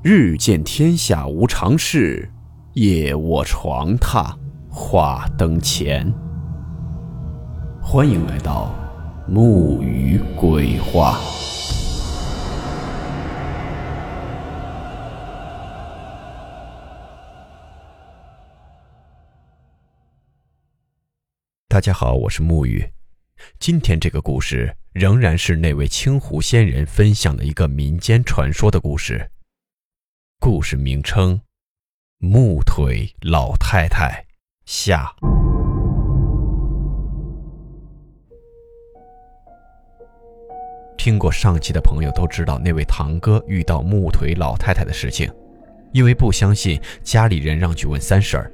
日见天下无常事，夜卧床榻话灯前。欢迎来到木鱼鬼话。大家好，我是木鱼。今天这个故事仍然是那位青湖仙人分享的一个民间传说的故事。故事名称：木腿老太太下。听过上期的朋友都知道，那位堂哥遇到木腿老太太的事情，因为不相信，家里人让去问三婶儿。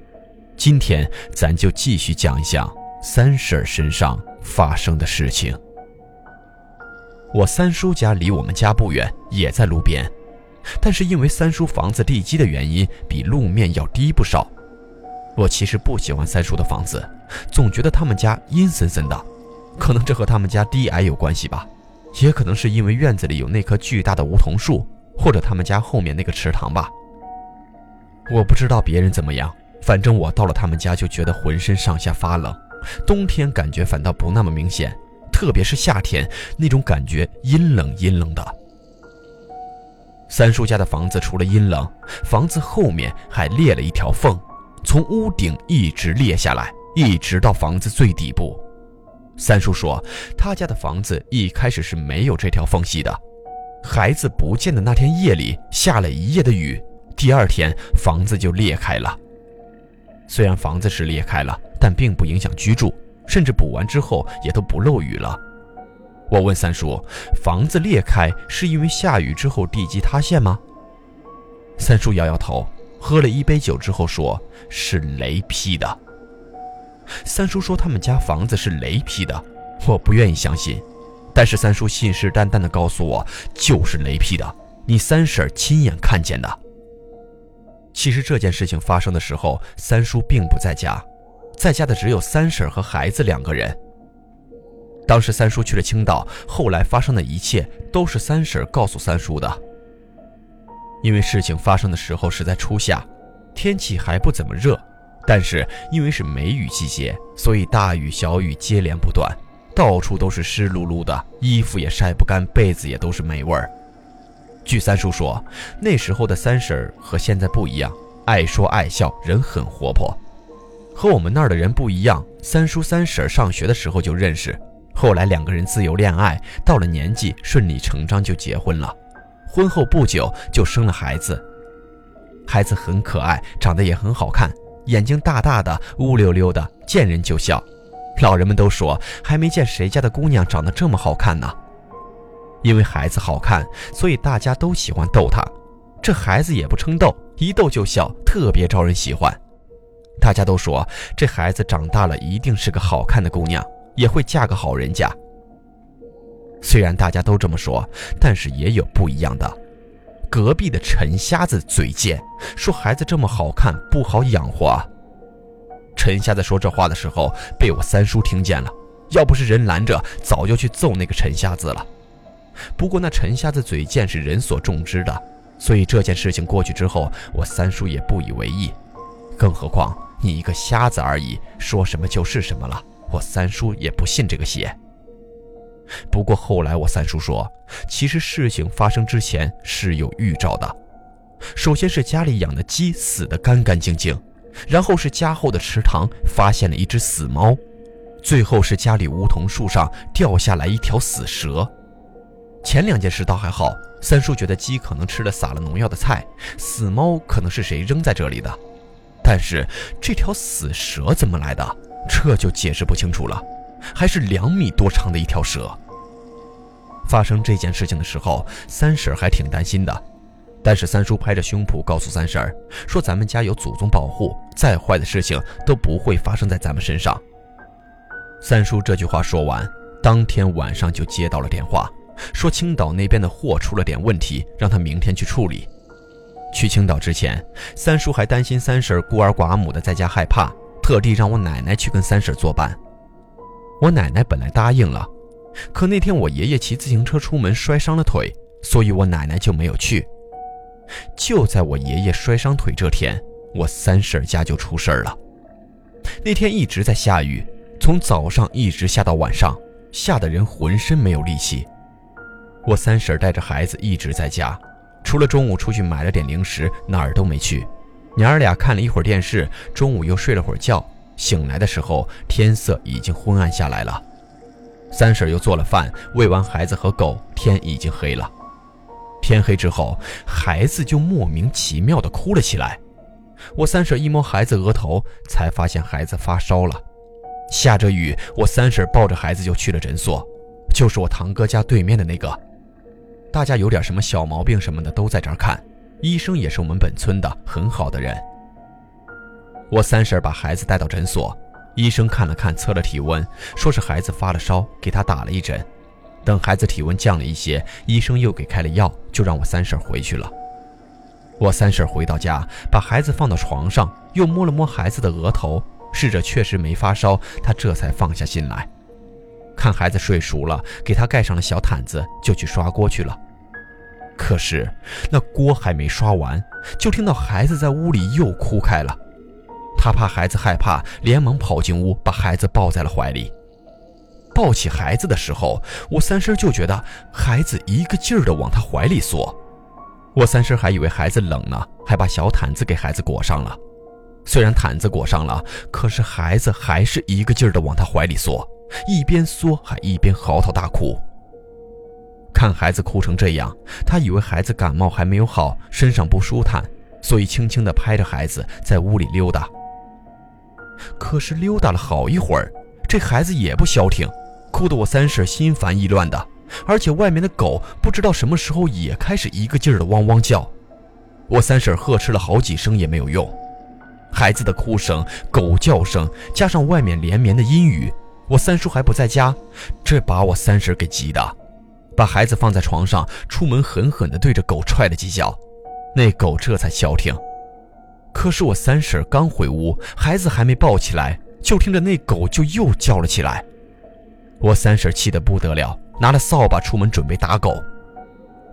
今天咱就继续讲一讲三婶儿身上发生的事情。我三叔家离我们家不远，也在路边。但是因为三叔房子地基的原因，比路面要低不少。我其实不喜欢三叔的房子，总觉得他们家阴森森的。可能这和他们家低矮有关系吧，也可能是因为院子里有那棵巨大的梧桐树，或者他们家后面那个池塘吧。我不知道别人怎么样，反正我到了他们家就觉得浑身上下发冷。冬天感觉反倒不那么明显，特别是夏天，那种感觉阴冷阴冷的。三叔家的房子除了阴冷，房子后面还裂了一条缝，从屋顶一直裂下来，一直到房子最底部。三叔说，他家的房子一开始是没有这条缝隙的。孩子不见的那天夜里下了一夜的雨，第二天房子就裂开了。虽然房子是裂开了，但并不影响居住，甚至补完之后也都不漏雨了。我问三叔：“房子裂开是因为下雨之后地基塌陷吗？”三叔摇摇头，喝了一杯酒之后说：“是雷劈的。”三叔说他们家房子是雷劈的，我不愿意相信，但是三叔信誓旦旦地告诉我就是雷劈的，你三婶亲眼看见的。其实这件事情发生的时候，三叔并不在家，在家的只有三婶和孩子两个人。当时三叔去了青岛，后来发生的一切都是三婶告诉三叔的。因为事情发生的时候是在初夏，天气还不怎么热，但是因为是梅雨季节，所以大雨小雨接连不断，到处都是湿漉漉的，衣服也晒不干，被子也都是霉味儿。据三叔说，那时候的三婶和现在不一样，爱说爱笑，人很活泼，和我们那儿的人不一样。三叔三婶上学的时候就认识。后来两个人自由恋爱，到了年纪顺理成章就结婚了。婚后不久就生了孩子，孩子很可爱，长得也很好看，眼睛大大的，乌溜溜的，见人就笑。老人们都说还没见谁家的姑娘长得这么好看呢。因为孩子好看，所以大家都喜欢逗他。这孩子也不称逗，一逗就笑，特别招人喜欢。大家都说这孩子长大了一定是个好看的姑娘。也会嫁个好人家。虽然大家都这么说，但是也有不一样的。隔壁的陈瞎子嘴贱，说孩子这么好看不好养活。陈瞎子说这话的时候，被我三叔听见了，要不是人拦着，早就去揍那个陈瞎子了。不过那陈瞎子嘴贱是人所重知的，所以这件事情过去之后，我三叔也不以为意。更何况你一个瞎子而已，说什么就是什么了。我三叔也不信这个邪。不过后来我三叔说，其实事情发生之前是有预兆的。首先是家里养的鸡死得干干净净，然后是家后的池塘发现了一只死猫，最后是家里梧桐树上掉下来一条死蛇。前两件事倒还好，三叔觉得鸡可能吃了撒了农药的菜，死猫可能是谁扔在这里的。但是这条死蛇怎么来的？这就解释不清楚了，还是两米多长的一条蛇。发生这件事情的时候，三婶还挺担心的，但是三叔拍着胸脯告诉三婶说：“咱们家有祖宗保护，再坏的事情都不会发生在咱们身上。”三叔这句话说完，当天晚上就接到了电话，说青岛那边的货出了点问题，让他明天去处理。去青岛之前，三叔还担心三婶孤儿寡母的在家害怕。特地让我奶奶去跟三婶作伴，我奶奶本来答应了，可那天我爷爷骑自行车出门摔伤了腿，所以我奶奶就没有去。就在我爷爷摔伤腿这天，我三婶家就出事了。那天一直在下雨，从早上一直下到晚上，下的人浑身没有力气。我三婶带着孩子一直在家，除了中午出去买了点零食，哪儿都没去。娘儿俩看了一会儿电视，中午又睡了会儿觉。醒来的时候，天色已经昏暗下来了。三婶又做了饭，喂完孩子和狗，天已经黑了。天黑之后，孩子就莫名其妙地哭了起来。我三婶一摸孩子额头，才发现孩子发烧了。下着雨，我三婶抱着孩子就去了诊所，就是我堂哥家对面的那个。大家有点什么小毛病什么的都在这儿看，医生也是我们本村的很好的人。我三婶把孩子带到诊所，医生看了看，测了体温，说是孩子发了烧，给他打了一针。等孩子体温降了一些，医生又给开了药，就让我三婶回去了。我三婶回到家，把孩子放到床上，又摸了摸孩子的额头，试着确实没发烧，她这才放下心来。看孩子睡熟了，给他盖上了小毯子，就去刷锅去了。可是那锅还没刷完，就听到孩子在屋里又哭开了。他怕孩子害怕，连忙跑进屋，把孩子抱在了怀里。抱起孩子的时候，我三婶就觉得孩子一个劲儿的往他怀里缩。我三婶还以为孩子冷呢，还把小毯子给孩子裹上了。虽然毯子裹上了，可是孩子还是一个劲儿的往他怀里缩，一边缩还一边嚎啕大哭。看孩子哭成这样，他以为孩子感冒还没有好，身上不舒坦，所以轻轻地拍着孩子在屋里溜达。可是溜达了好一会儿，这孩子也不消停，哭得我三婶心烦意乱的。而且外面的狗不知道什么时候也开始一个劲儿的汪汪叫，我三婶呵斥了好几声也没有用。孩子的哭声、狗叫声，加上外面连绵的阴雨，我三叔还不在家，这把我三婶给急的，把孩子放在床上，出门狠狠地对着狗踹了几脚，那狗这才消停。可是我三婶刚回屋，孩子还没抱起来，就听着那狗就又叫了起来。我三婶气得不得了，拿了扫把出门准备打狗。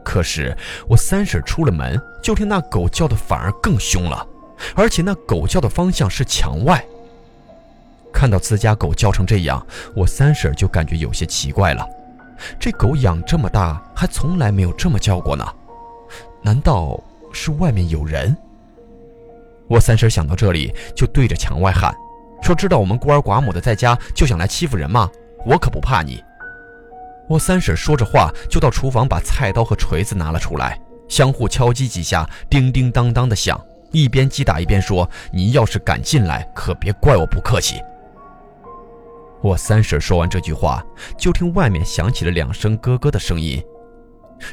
可是我三婶出了门，就听那狗叫的反而更凶了，而且那狗叫的方向是墙外。看到自家狗叫成这样，我三婶就感觉有些奇怪了。这狗养这么大，还从来没有这么叫过呢，难道是外面有人？我三婶想到这里，就对着墙外喊：“说知道我们孤儿寡母的在家，就想来欺负人吗？我可不怕你。”我三婶说着话，就到厨房把菜刀和锤子拿了出来，相互敲击几下，叮叮当当的响，一边击打一边说：“你要是敢进来，可别怪我不客气。”我三婶说完这句话，就听外面响起了两声咯咯的声音，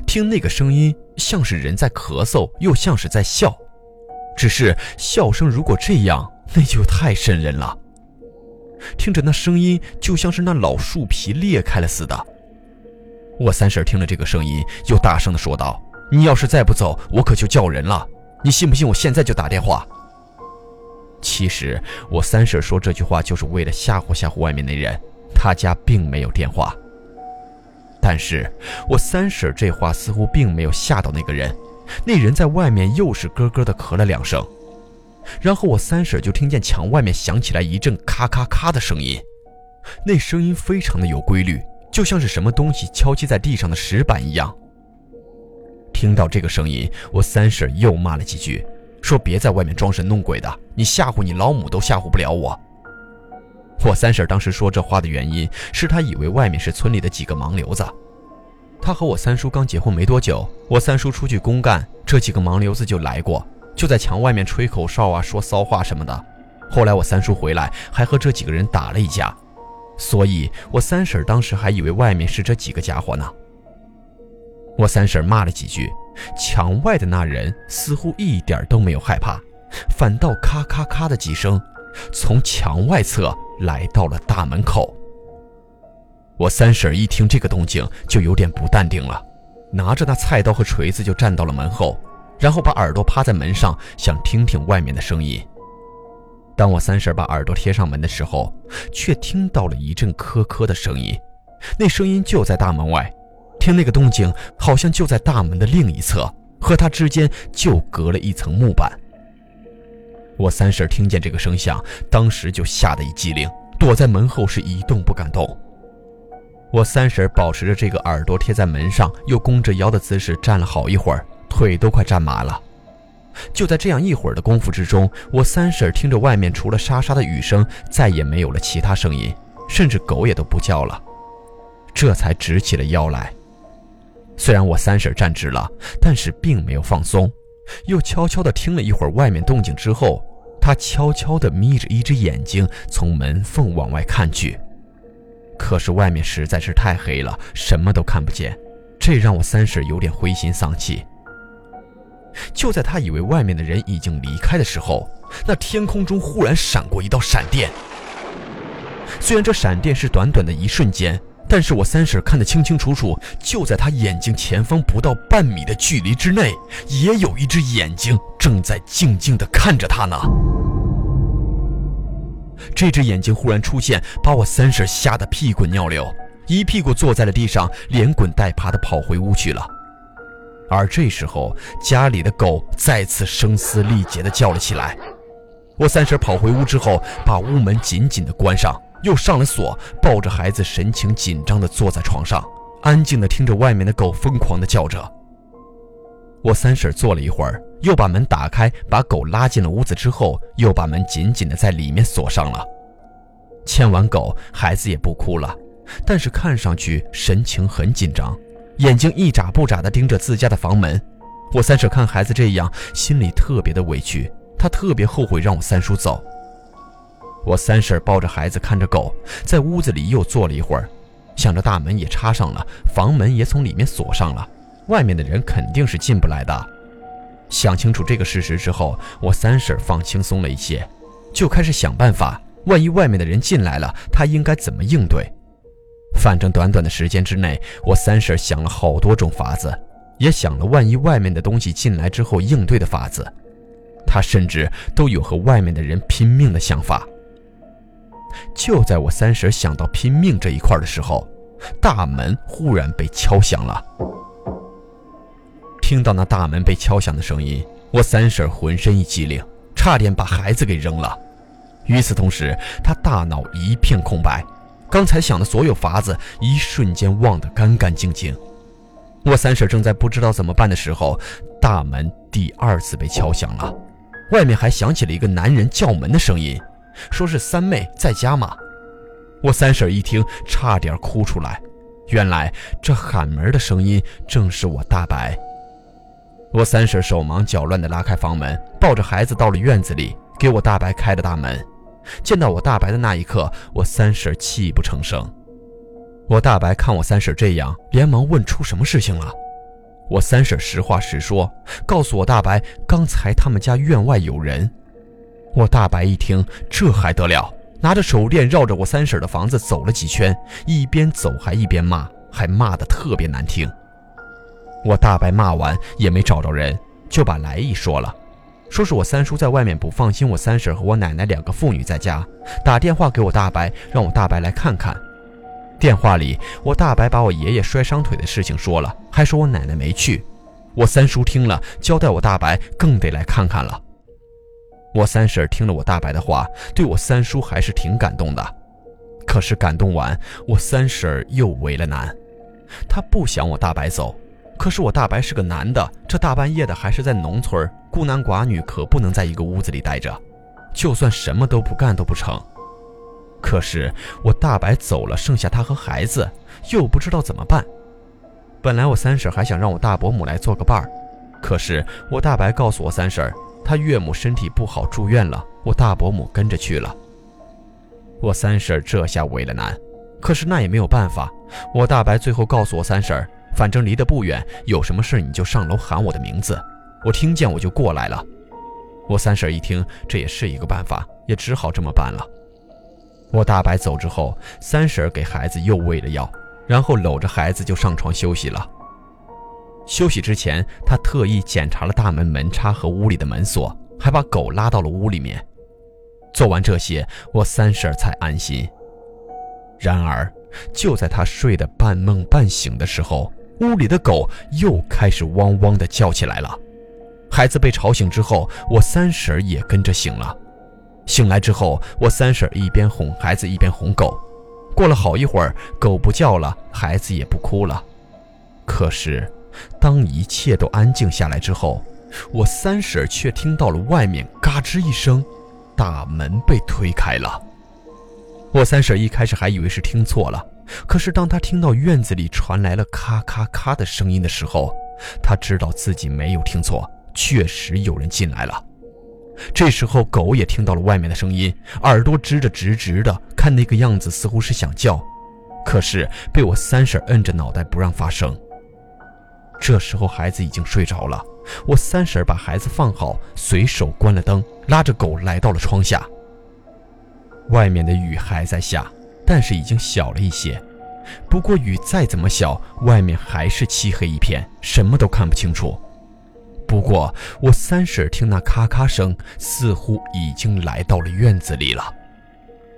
听那个声音像是人在咳嗽，又像是在笑。只是笑声，如果这样，那就太瘆人了。听着那声音，就像是那老树皮裂开了似的。我三婶听了这个声音，又大声的说道：“你要是再不走，我可就叫人了。你信不信？我现在就打电话。”其实我三婶说这句话，就是为了吓唬吓唬外面那人。他家并没有电话。但是我三婶这话似乎并没有吓到那个人。那人在外面又是咯咯的咳了两声，然后我三婶就听见墙外面响起来一阵咔咔咔的声音，那声音非常的有规律，就像是什么东西敲击在地上的石板一样。听到这个声音，我三婶又骂了几句，说别在外面装神弄鬼的，你吓唬你老母都吓唬不了我。我三婶当时说这话的原因是她以为外面是村里的几个盲流子。她和我三叔刚结婚没多久，我三叔出去公干，这几个盲流子就来过，就在墙外面吹口哨啊，说骚话什么的。后来我三叔回来，还和这几个人打了一架，所以我三婶当时还以为外面是这几个家伙呢。我三婶骂了几句，墙外的那人似乎一点都没有害怕，反倒咔咔咔的几声，从墙外侧来到了大门口。我三婶一听这个动静，就有点不淡定了，拿着那菜刀和锤子就站到了门后，然后把耳朵趴在门上，想听听外面的声音。当我三婶把耳朵贴上门的时候，却听到了一阵咳咳的声音，那声音就在大门外，听那个动静，好像就在大门的另一侧，和他之间就隔了一层木板。我三婶听见这个声响，当时就吓得一激灵，躲在门后是一动不敢动。我三婶保持着这个耳朵贴在门上，又弓着腰的姿势站了好一会儿，腿都快站麻了。就在这样一会儿的功夫之中，我三婶听着外面除了沙沙的雨声，再也没有了其他声音，甚至狗也都不叫了，这才直起了腰来。虽然我三婶站直了，但是并没有放松，又悄悄地听了一会儿外面动静之后，她悄悄地眯着一只眼睛从门缝往外看去。可是外面实在是太黑了，什么都看不见，这让我三婶有点灰心丧气。就在他以为外面的人已经离开的时候，那天空中忽然闪过一道闪电。虽然这闪电是短短的一瞬间，但是我三婶看得清清楚楚，就在他眼睛前方不到半米的距离之内，也有一只眼睛正在静静地看着他呢。这只眼睛忽然出现，把我三婶吓得屁滚尿流，一屁股坐在了地上，连滚带爬地跑回屋去了。而这时候，家里的狗再次声嘶力竭地叫了起来。我三婶跑回屋之后，把屋门紧紧地关上，又上了锁，抱着孩子，神情紧张地坐在床上，安静地听着外面的狗疯狂地叫着。我三婶坐了一会儿，又把门打开，把狗拉进了屋子之后，又把门紧紧地在里面锁上了。牵完狗，孩子也不哭了，但是看上去神情很紧张。眼睛一眨不眨地盯着自家的房门，我三婶看孩子这样，心里特别的委屈，她特别后悔让我三叔走。我三婶抱着孩子，看着狗，在屋子里又坐了一会儿，想着大门也插上了，房门也从里面锁上了，外面的人肯定是进不来的。想清楚这个事实之后，我三婶放轻松了一些，就开始想办法，万一外面的人进来了，她应该怎么应对。反正短短的时间之内，我三婶想了好多种法子，也想了万一外面的东西进来之后应对的法子。她甚至都有和外面的人拼命的想法。就在我三婶想到拼命这一块的时候，大门忽然被敲响了。听到那大门被敲响的声音，我三婶浑身一激灵，差点把孩子给扔了。与此同时，她大脑一片空白。刚才想的所有法子，一瞬间忘得干干净净。我三婶正在不知道怎么办的时候，大门第二次被敲响了，外面还响起了一个男人叫门的声音，说是三妹在家吗？我三婶一听，差点哭出来。原来这喊门的声音正是我大白。我三婶手忙脚乱地拉开房门，抱着孩子到了院子里，给我大白开了大门。见到我大白的那一刻，我三婶泣不成声。我大白看我三婶这样，连忙问出什么事情了。我三婶实话实说，告诉我大白刚才他们家院外有人。我大白一听，这还得了，拿着手电绕着我三婶的房子走了几圈，一边走还一边骂，还骂得特别难听。我大白骂完也没找着人，就把来意说了。说是我三叔在外面不放心我三婶和我奶奶两个妇女在家，打电话给我大白，让我大白来看看。电话里，我大白把我爷爷摔伤腿的事情说了，还说我奶奶没去。我三叔听了，交代我大白更得来看看了。我三婶听了我大白的话，对我三叔还是挺感动的。可是感动完，我三婶又为了难，她不想我大白走。可是我大白是个男的，这大半夜的还是在农村，孤男寡女可不能在一个屋子里待着，就算什么都不干都不成。可是我大白走了，剩下他和孩子，又不知道怎么办。本来我三婶还想让我大伯母来做个伴儿，可是我大白告诉我三婶，他岳母身体不好住院了，我大伯母跟着去了。我三婶这下为了难，可是那也没有办法。我大白最后告诉我三婶。反正离得不远，有什么事你就上楼喊我的名字，我听见我就过来了。我三婶一听，这也是一个办法，也只好这么办了。我大白走之后，三婶给孩子又喂了药，然后搂着孩子就上床休息了。休息之前，他特意检查了大门门插和屋里的门锁，还把狗拉到了屋里面。做完这些，我三婶才安心。然而，就在他睡得半梦半醒的时候，屋里的狗又开始汪汪地叫起来了。孩子被吵醒之后，我三婶也跟着醒了。醒来之后，我三婶一边哄孩子，一边哄狗。过了好一会儿，狗不叫了，孩子也不哭了。可是，当一切都安静下来之后，我三婶却听到了外面嘎吱一声，大门被推开了。我三婶一开始还以为是听错了，可是当她听到院子里传来了咔咔咔的声音的时候，她知道自己没有听错。确实有人进来了。这时候，狗也听到了外面的声音，耳朵支着直直的，看那个样子似乎是想叫，可是被我三婶摁着脑袋不让发声。这时候，孩子已经睡着了。我三婶把孩子放好，随手关了灯，拉着狗来到了窗下。外面的雨还在下，但是已经小了一些。不过雨再怎么小，外面还是漆黑一片，什么都看不清楚。不过，我三婶听那咔咔声，似乎已经来到了院子里了。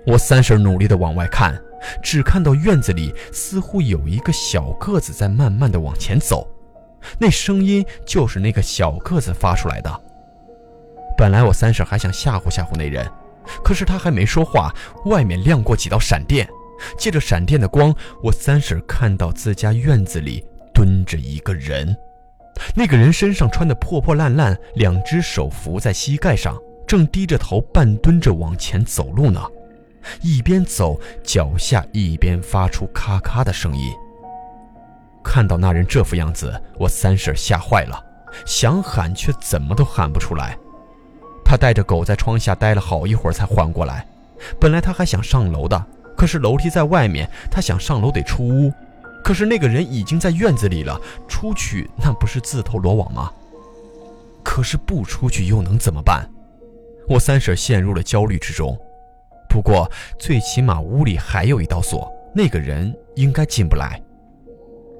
我三婶努力地往外看，只看到院子里似乎有一个小个子在慢慢地往前走，那声音就是那个小个子发出来的。本来我三婶还想吓唬吓唬那人，可是他还没说话，外面亮过几道闪电，借着闪电的光，我三婶看到自家院子里蹲着一个人。那个人身上穿的破破烂烂，两只手扶在膝盖上，正低着头半蹲着往前走路呢。一边走，脚下一边发出咔咔的声音。看到那人这副样子，我三婶吓坏了，想喊却怎么都喊不出来。他带着狗在窗下待了好一会儿才缓过来。本来他还想上楼的，可是楼梯在外面，他想上楼得出屋。可是那个人已经在院子里了，出去那不是自投罗网吗？可是不出去又能怎么办？我三婶陷入了焦虑之中。不过最起码屋里还有一道锁，那个人应该进不来。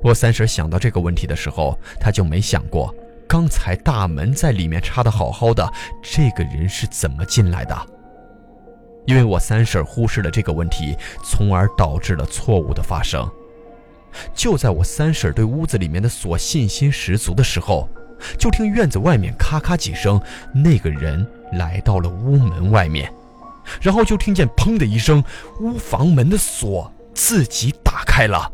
我三婶想到这个问题的时候，她就没想过刚才大门在里面插的好好的，这个人是怎么进来的？因为我三婶忽视了这个问题，从而导致了错误的发生。就在我三婶对屋子里面的锁信心十足的时候，就听院子外面咔咔几声，那个人来到了屋门外面，然后就听见砰的一声，屋房门的锁自己打开了。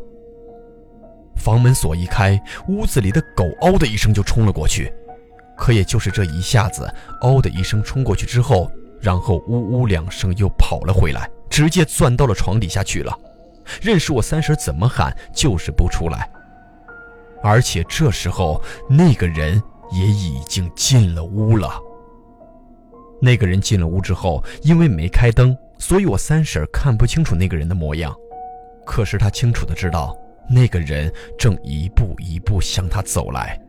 房门锁一开，屋子里的狗嗷的一声就冲了过去，可也就是这一下子，嗷的一声冲过去之后，然后呜呜两声又跑了回来，直接钻到了床底下去了。认识我三婶怎么喊就是不出来，而且这时候那个人也已经进了屋了。那个人进了屋之后，因为没开灯，所以我三婶看不清楚那个人的模样。可是她清楚的知道，那个人正一步一步向他走来，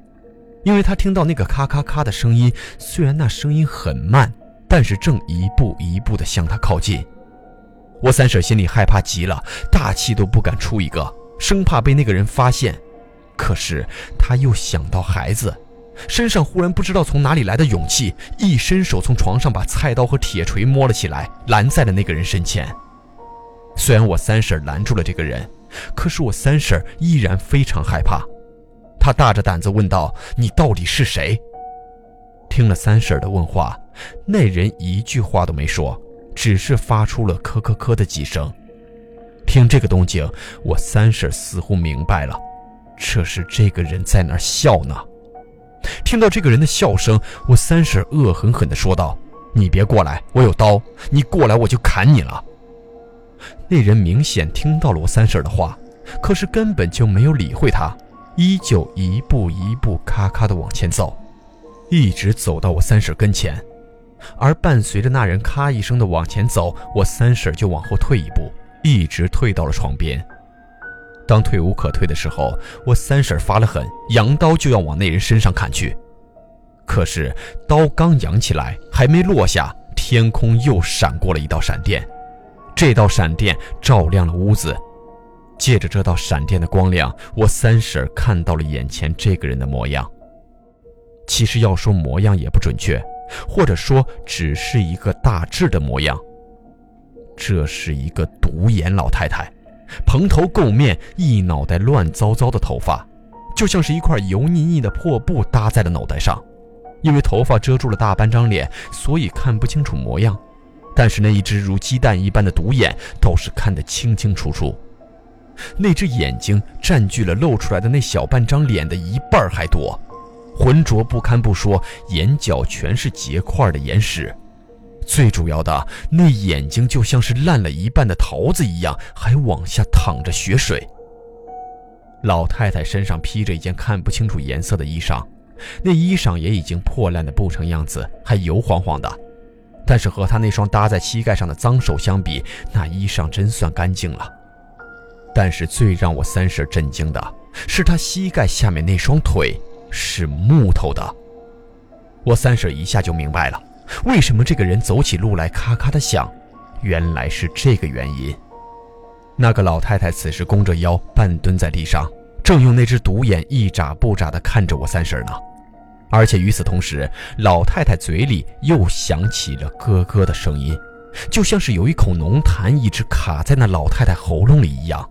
因为他听到那个咔咔咔的声音，虽然那声音很慢，但是正一步一步的向他靠近。我三婶心里害怕极了，大气都不敢出一个，生怕被那个人发现。可是她又想到孩子，身上忽然不知道从哪里来的勇气，一伸手从床上把菜刀和铁锤摸了起来，拦在了那个人身前。虽然我三婶拦住了这个人，可是我三婶依然非常害怕。她大着胆子问道：“你到底是谁？”听了三婶的问话，那人一句话都没说。只是发出了咳咳咳的几声，听这个动静，我三婶似乎明白了，这是这个人在那儿笑呢。听到这个人的笑声，我三婶恶狠狠地说道：“你别过来，我有刀，你过来我就砍你了。”那人明显听到了我三婶的话，可是根本就没有理会他，依旧一步一步咔咔的往前走，一直走到我三婶跟前。而伴随着那人咔一声的往前走，我三婶就往后退一步，一直退到了床边。当退无可退的时候，我三婶发了狠，扬刀就要往那人身上砍去。可是刀刚扬起来，还没落下，天空又闪过了一道闪电。这道闪电照亮了屋子，借着这道闪电的光亮，我三婶看到了眼前这个人的模样。其实要说模样也不准确。或者说，只是一个大致的模样。这是一个独眼老太太，蓬头垢面，一脑袋乱糟糟的头发，就像是一块油腻腻的破布搭在了脑袋上。因为头发遮住了大半张脸，所以看不清楚模样。但是那一只如鸡蛋一般的独眼倒是看得清清楚楚。那只眼睛占据了露出来的那小半张脸的一半还多，浑浊不堪不说，眼角全是结块的眼屎。最主要的，那眼睛就像是烂了一半的桃子一样，还往下淌着血水。老太太身上披着一件看不清楚颜色的衣裳，那衣裳也已经破烂的不成样子，还油晃晃的。但是和他那双搭在膝盖上的脏手相比，那衣裳真算干净了。但是最让我三婶震惊的是，他膝盖下面那双腿是木头的。我三婶一下就明白了。为什么这个人走起路来咔咔的响？原来是这个原因。那个老太太此时弓着腰，半蹲在地上，正用那只独眼一眨不眨地看着我三婶呢。而且与此同时，老太太嘴里又响起了咯咯的声音，就像是有一口浓痰一直卡在那老太太喉咙里一样。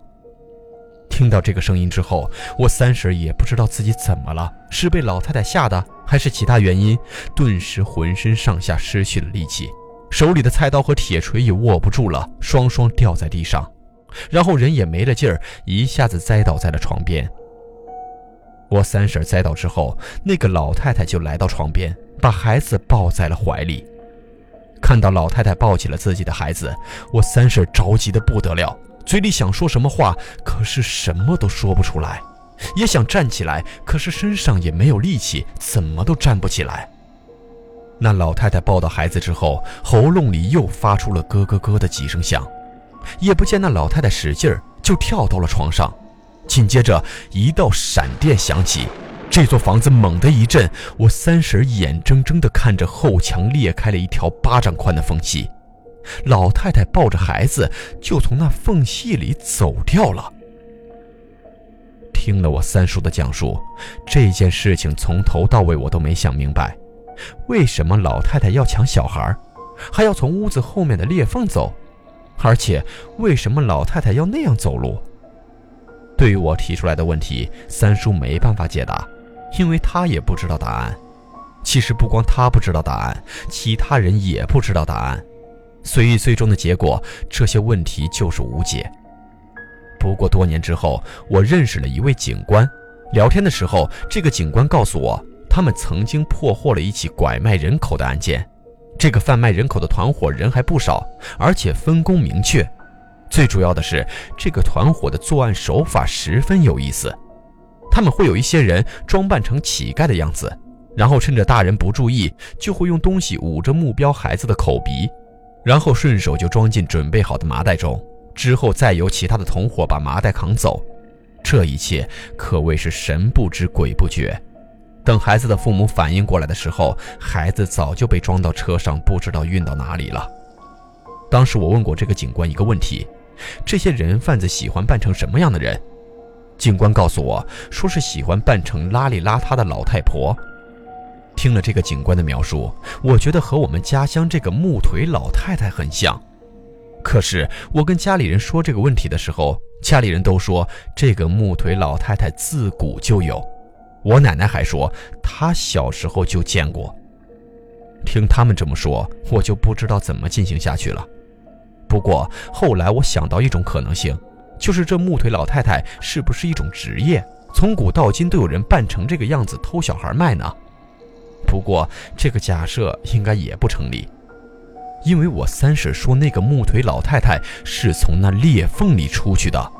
听到这个声音之后，我三婶也不知道自己怎么了，是被老太太吓的，还是其他原因，顿时浑身上下失去了力气，手里的菜刀和铁锤也握不住了，双双掉在地上，然后人也没了劲儿，一下子栽倒在了床边。我三婶栽倒之后，那个老太太就来到床边，把孩子抱在了怀里。看到老太太抱起了自己的孩子，我三婶着急的不得了。嘴里想说什么话，可是什么都说不出来；也想站起来，可是身上也没有力气，怎么都站不起来。那老太太抱到孩子之后，喉咙里又发出了咯咯咯的几声响，也不见那老太太使劲儿，就跳到了床上。紧接着，一道闪电响起，这座房子猛地一震，我三婶眼睁睁地看着后墙裂开了一条巴掌宽的缝隙。老太太抱着孩子，就从那缝隙里走掉了。听了我三叔的讲述，这件事情从头到尾我都没想明白，为什么老太太要抢小孩，还要从屋子后面的裂缝走，而且为什么老太太要那样走路？对于我提出来的问题，三叔没办法解答，因为他也不知道答案。其实不光他不知道答案，其他人也不知道答案。所以，最终的结果，这些问题就是无解。不过多年之后，我认识了一位警官，聊天的时候，这个警官告诉我，他们曾经破获了一起拐卖人口的案件。这个贩卖人口的团伙人还不少，而且分工明确。最主要的是，这个团伙的作案手法十分有意思。他们会有一些人装扮成乞丐的样子，然后趁着大人不注意，就会用东西捂着目标孩子的口鼻。然后顺手就装进准备好的麻袋中，之后再由其他的同伙把麻袋扛走。这一切可谓是神不知鬼不觉。等孩子的父母反应过来的时候，孩子早就被装到车上，不知道运到哪里了。当时我问过这个警官一个问题：这些人贩子喜欢扮成什么样的人？警官告诉我说是喜欢扮成邋里邋遢的老太婆。听了这个警官的描述，我觉得和我们家乡这个木腿老太太很像。可是我跟家里人说这个问题的时候，家里人都说这个木腿老太太自古就有。我奶奶还说她小时候就见过。听他们这么说，我就不知道怎么进行下去了。不过后来我想到一种可能性，就是这木腿老太太是不是一种职业？从古到今都有人扮成这个样子偷小孩卖呢？不过，这个假设应该也不成立，因为我三婶说那个木腿老太太是从那裂缝里出去的，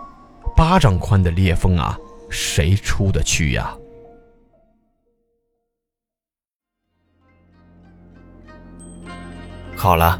巴掌宽的裂缝啊，谁出得去呀？好了，